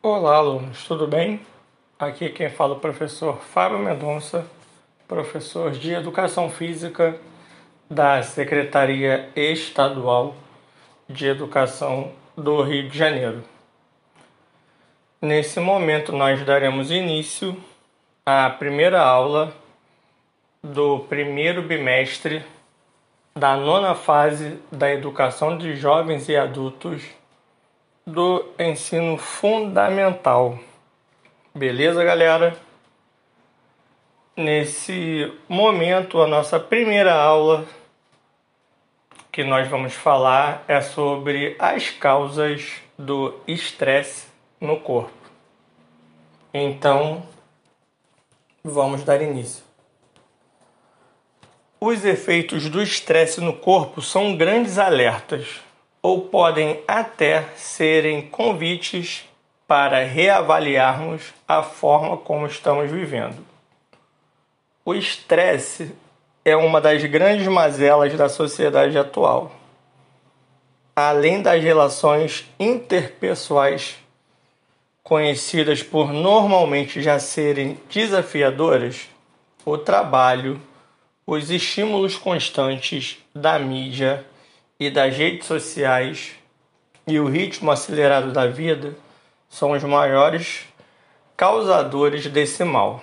Olá, alunos, tudo bem? Aqui quem fala é o professor Fábio Mendonça, professor de Educação Física da Secretaria Estadual de Educação do Rio de Janeiro. Nesse momento, nós daremos início à primeira aula do primeiro bimestre da nona fase da educação de jovens e adultos do ensino fundamental. Beleza, galera? Nesse momento, a nossa primeira aula que nós vamos falar é sobre as causas do estresse no corpo. Então, vamos dar início. Os efeitos do estresse no corpo são grandes alertas ou podem até serem convites para reavaliarmos a forma como estamos vivendo. O estresse é uma das grandes mazelas da sociedade atual. Além das relações interpessoais conhecidas por normalmente já serem desafiadoras, o trabalho, os estímulos constantes da mídia e das redes sociais e o ritmo acelerado da vida são os maiores causadores desse mal.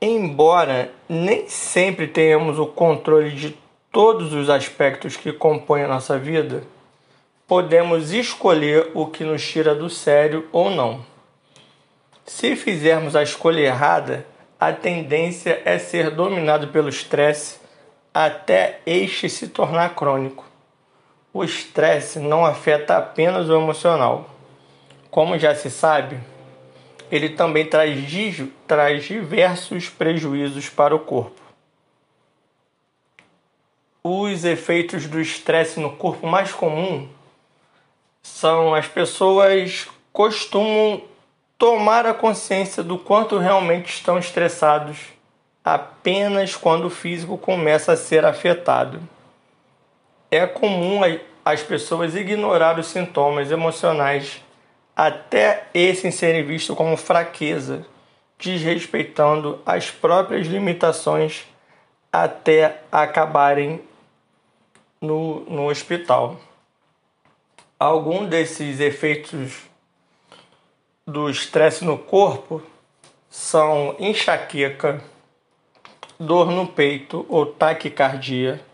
Embora nem sempre tenhamos o controle de todos os aspectos que compõem a nossa vida, podemos escolher o que nos tira do sério ou não. Se fizermos a escolha errada, a tendência é ser dominado pelo estresse até este se tornar crônico. O estresse não afeta apenas o emocional. Como já se sabe, ele também traz, traz diversos prejuízos para o corpo. Os efeitos do estresse no corpo mais comum são as pessoas costumam tomar a consciência do quanto realmente estão estressados apenas quando o físico começa a ser afetado. É comum as pessoas ignorar os sintomas emocionais até esses serem vistos como fraqueza, desrespeitando as próprias limitações até acabarem no, no hospital. Algum desses efeitos do estresse no corpo são enxaqueca, dor no peito ou taquicardia,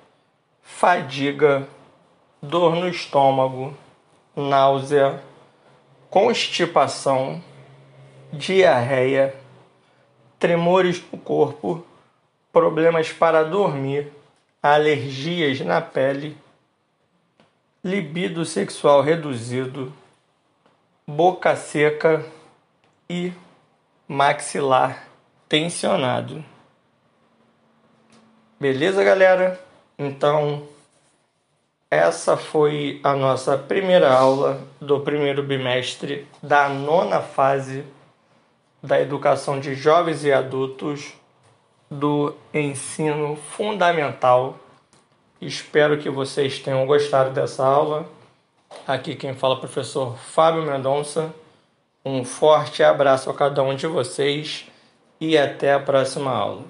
fadiga, dor no estômago, náusea, constipação, diarreia, tremores no corpo, problemas para dormir, alergias na pele, libido sexual reduzido, boca seca e maxilar tensionado. Beleza, galera? Então, essa foi a nossa primeira aula do primeiro bimestre da nona fase da educação de jovens e adultos do ensino fundamental. Espero que vocês tenham gostado dessa aula. Aqui quem fala é o professor Fábio Mendonça. Um forte abraço a cada um de vocês e até a próxima aula.